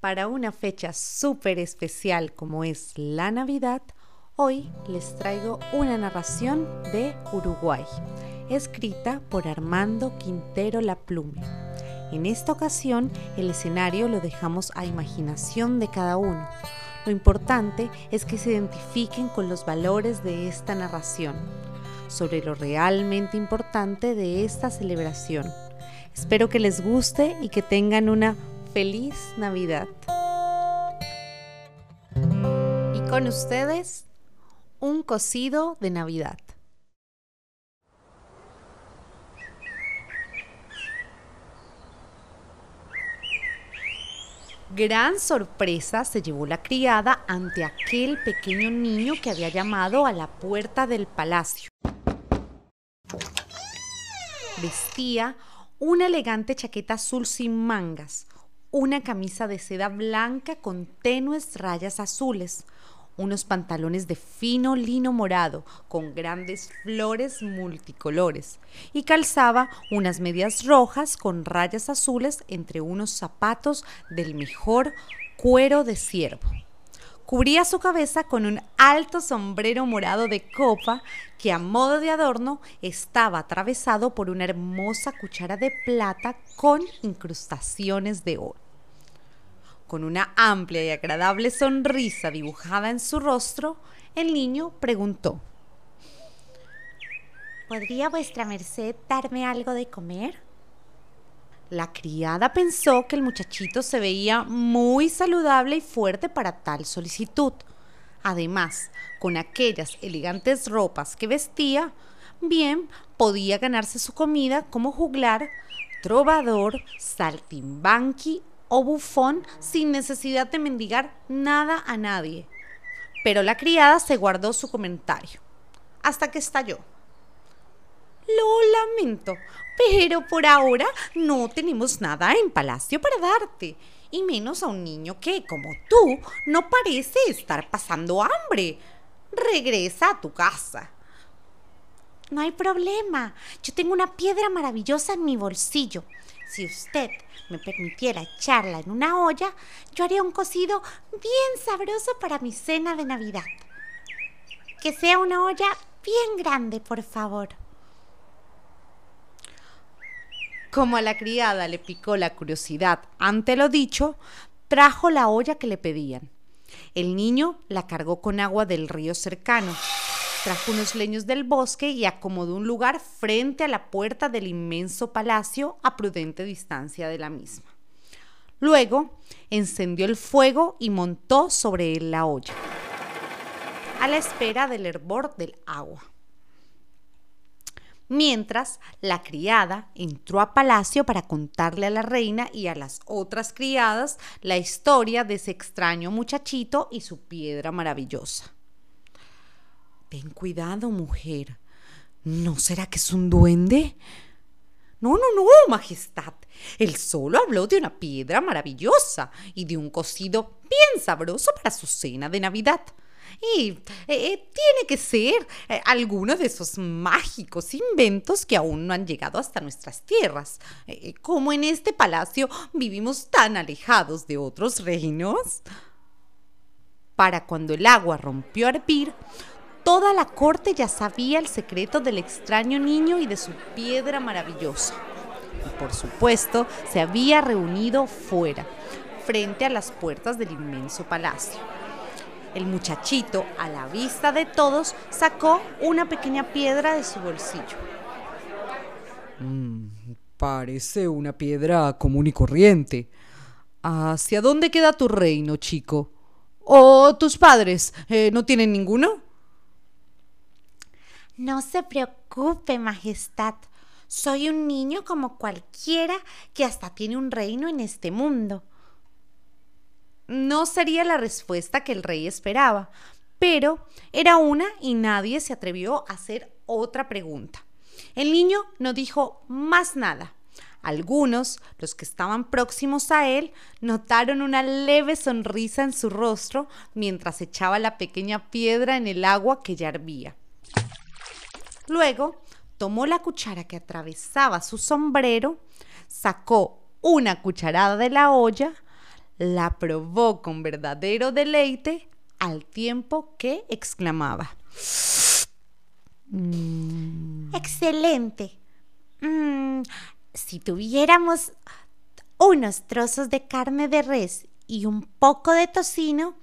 Para una fecha súper especial como es la Navidad, hoy les traigo una narración de Uruguay, escrita por Armando Quintero La Plume. En esta ocasión, el escenario lo dejamos a imaginación de cada uno. Lo importante es que se identifiquen con los valores de esta narración, sobre lo realmente importante de esta celebración. Espero que les guste y que tengan una feliz Navidad. Y con ustedes, un cocido de Navidad. Gran sorpresa se llevó la criada ante aquel pequeño niño que había llamado a la puerta del palacio. Vestía una elegante chaqueta azul sin mangas, una camisa de seda blanca con tenues rayas azules, unos pantalones de fino lino morado con grandes flores multicolores y calzaba unas medias rojas con rayas azules entre unos zapatos del mejor cuero de ciervo. Cubría su cabeza con un alto sombrero morado de copa que a modo de adorno estaba atravesado por una hermosa cuchara de plata con incrustaciones de oro. Con una amplia y agradable sonrisa dibujada en su rostro, el niño preguntó, ¿Podría vuestra merced darme algo de comer? La criada pensó que el muchachito se veía muy saludable y fuerte para tal solicitud. Además, con aquellas elegantes ropas que vestía, bien podía ganarse su comida como juglar, trovador, saltimbanqui o bufón sin necesidad de mendigar nada a nadie. Pero la criada se guardó su comentario, hasta que estalló. Lo lamento, pero por ahora no tenemos nada en palacio para darte, y menos a un niño que, como tú, no parece estar pasando hambre. Regresa a tu casa. No hay problema, yo tengo una piedra maravillosa en mi bolsillo. Si usted me permitiera echarla en una olla, yo haría un cocido bien sabroso para mi cena de Navidad. Que sea una olla bien grande, por favor. Como a la criada le picó la curiosidad ante lo dicho, trajo la olla que le pedían. El niño la cargó con agua del río cercano, trajo unos leños del bosque y acomodó un lugar frente a la puerta del inmenso palacio a prudente distancia de la misma. Luego encendió el fuego y montó sobre él la olla, a la espera del hervor del agua. Mientras, la criada entró a palacio para contarle a la reina y a las otras criadas la historia de ese extraño muchachito y su piedra maravillosa. Ten cuidado, mujer. ¿No será que es un duende? No, no, no, Majestad. Él solo habló de una piedra maravillosa y de un cocido bien sabroso para su cena de Navidad. Y eh, eh, tiene que ser eh, alguno de esos mágicos inventos que aún no han llegado hasta nuestras tierras. como en este palacio vivimos tan alejados de otros reinos. Para cuando el agua rompió a hervir, toda la corte ya sabía el secreto del extraño niño y de su piedra maravillosa. Y por supuesto, se había reunido fuera, frente a las puertas del inmenso palacio. El muchachito, a la vista de todos, sacó una pequeña piedra de su bolsillo. Mm, parece una piedra común y corriente. ¿Hacia dónde queda tu reino, chico? ¿O tus padres eh, no tienen ninguno? No se preocupe, Majestad. Soy un niño como cualquiera que hasta tiene un reino en este mundo. No sería la respuesta que el rey esperaba, pero era una y nadie se atrevió a hacer otra pregunta. El niño no dijo más nada. Algunos, los que estaban próximos a él, notaron una leve sonrisa en su rostro mientras echaba la pequeña piedra en el agua que ya hervía. Luego, tomó la cuchara que atravesaba su sombrero, sacó una cucharada de la olla, la probó con verdadero deleite al tiempo que exclamaba. Excelente. Mm, si tuviéramos unos trozos de carne de res y un poco de tocino,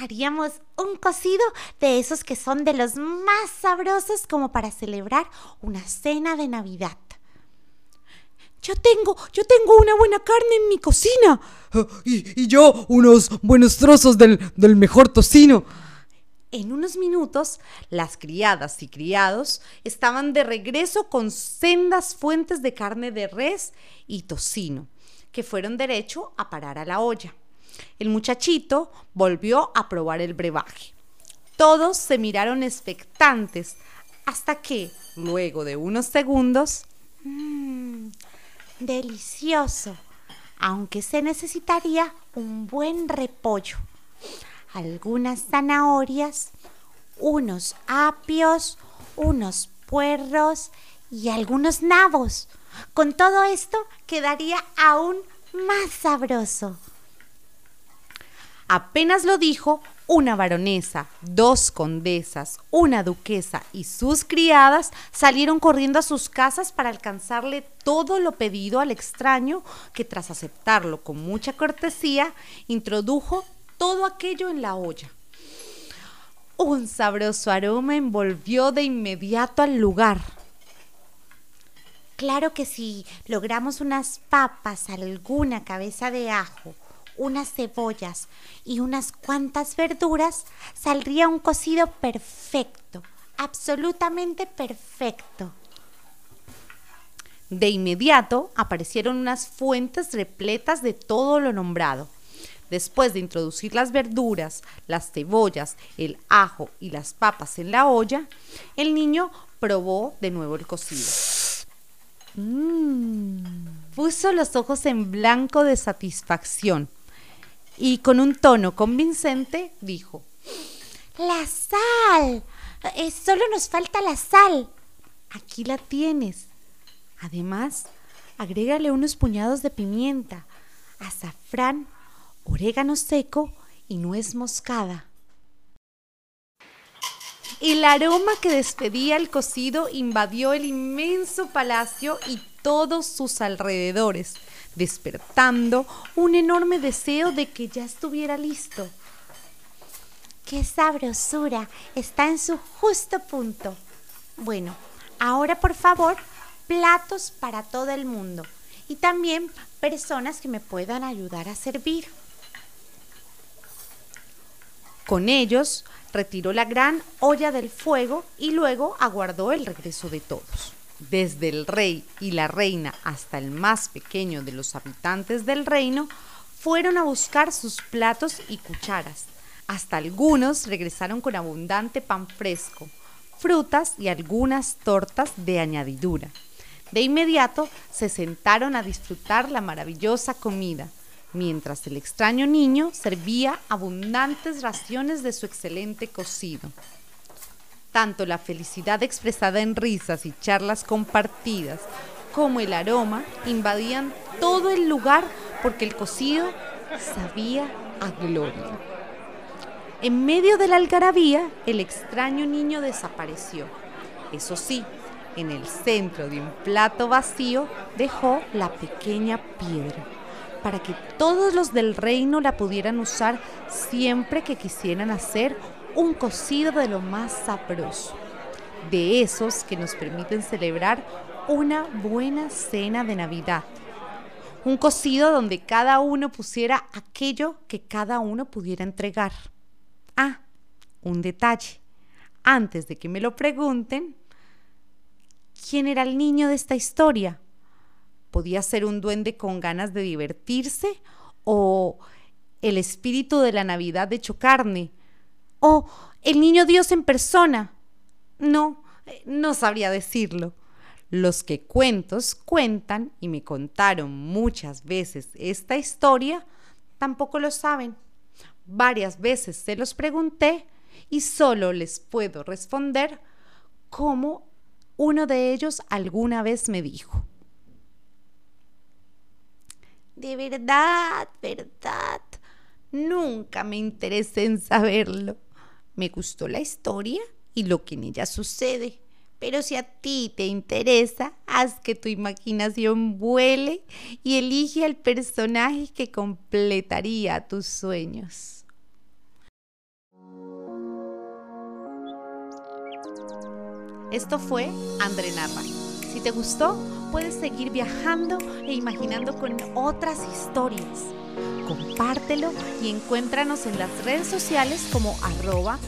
haríamos un cocido de esos que son de los más sabrosos como para celebrar una cena de Navidad. Yo tengo, yo tengo una buena carne en mi cocina. Ah, y, yo unos buenos trozos del, del mejor tocino. En unos minutos, las criadas y criados estaban de regreso con sendas fuentes de carne de res y tocino, que fueron derecho a parar a la olla. El muchachito volvió a probar el brebaje. Todos se miraron expectantes hasta que, luego de unos segundos, mmm, delicioso, aunque se necesitaría un buen repollo, algunas zanahorias, unos apios, unos puerros y algunos nabos. Con todo esto quedaría aún más sabroso. Apenas lo dijo, una baronesa, dos condesas, una duquesa y sus criadas salieron corriendo a sus casas para alcanzarle todo lo pedido al extraño que tras aceptarlo con mucha cortesía, introdujo todo aquello en la olla. Un sabroso aroma envolvió de inmediato al lugar. Claro que si logramos unas papas, alguna cabeza de ajo, unas cebollas y unas cuantas verduras, saldría un cocido perfecto, absolutamente perfecto. De inmediato aparecieron unas fuentes repletas de todo lo nombrado. Después de introducir las verduras, las cebollas, el ajo y las papas en la olla, el niño probó de nuevo el cocido. Mm. Puso los ojos en blanco de satisfacción y con un tono convincente dijo, La sal. Eh, solo nos falta la sal. Aquí la tienes. Además, agrégale unos puñados de pimienta, azafrán, orégano seco y nuez moscada. El aroma que despedía el cocido invadió el inmenso palacio y todos sus alrededores despertando un enorme deseo de que ya estuviera listo. ¡Qué sabrosura! Está en su justo punto. Bueno, ahora por favor, platos para todo el mundo y también personas que me puedan ayudar a servir. Con ellos retiró la gran olla del fuego y luego aguardó el regreso de todos desde el rey y la reina hasta el más pequeño de los habitantes del reino, fueron a buscar sus platos y cucharas. Hasta algunos regresaron con abundante pan fresco, frutas y algunas tortas de añadidura. De inmediato se sentaron a disfrutar la maravillosa comida, mientras el extraño niño servía abundantes raciones de su excelente cocido. Tanto la felicidad expresada en risas y charlas compartidas como el aroma invadían todo el lugar porque el cocido sabía a gloria. En medio de la algarabía, el extraño niño desapareció. Eso sí, en el centro de un plato vacío dejó la pequeña piedra para que todos los del reino la pudieran usar siempre que quisieran hacer un cocido de lo más sabroso, de esos que nos permiten celebrar una buena cena de Navidad. Un cocido donde cada uno pusiera aquello que cada uno pudiera entregar. Ah, un detalle. Antes de que me lo pregunten, ¿quién era el niño de esta historia? ¿Podía ser un duende con ganas de divertirse o el espíritu de la Navidad de chocarne? O el niño Dios en persona. No, no sabría decirlo. Los que cuentos cuentan y me contaron muchas veces esta historia, tampoco lo saben. Varias veces se los pregunté y solo les puedo responder como uno de ellos alguna vez me dijo. De verdad, verdad, Nunca me interesé en saberlo. Me gustó la historia y lo que en ella sucede. Pero si a ti te interesa, haz que tu imaginación vuele y elige al personaje que completaría tus sueños. Esto fue André Narra. Si te gustó, puedes seguir viajando e imaginando con otras historias. Compártelo y encuéntranos en las redes sociales como arroba.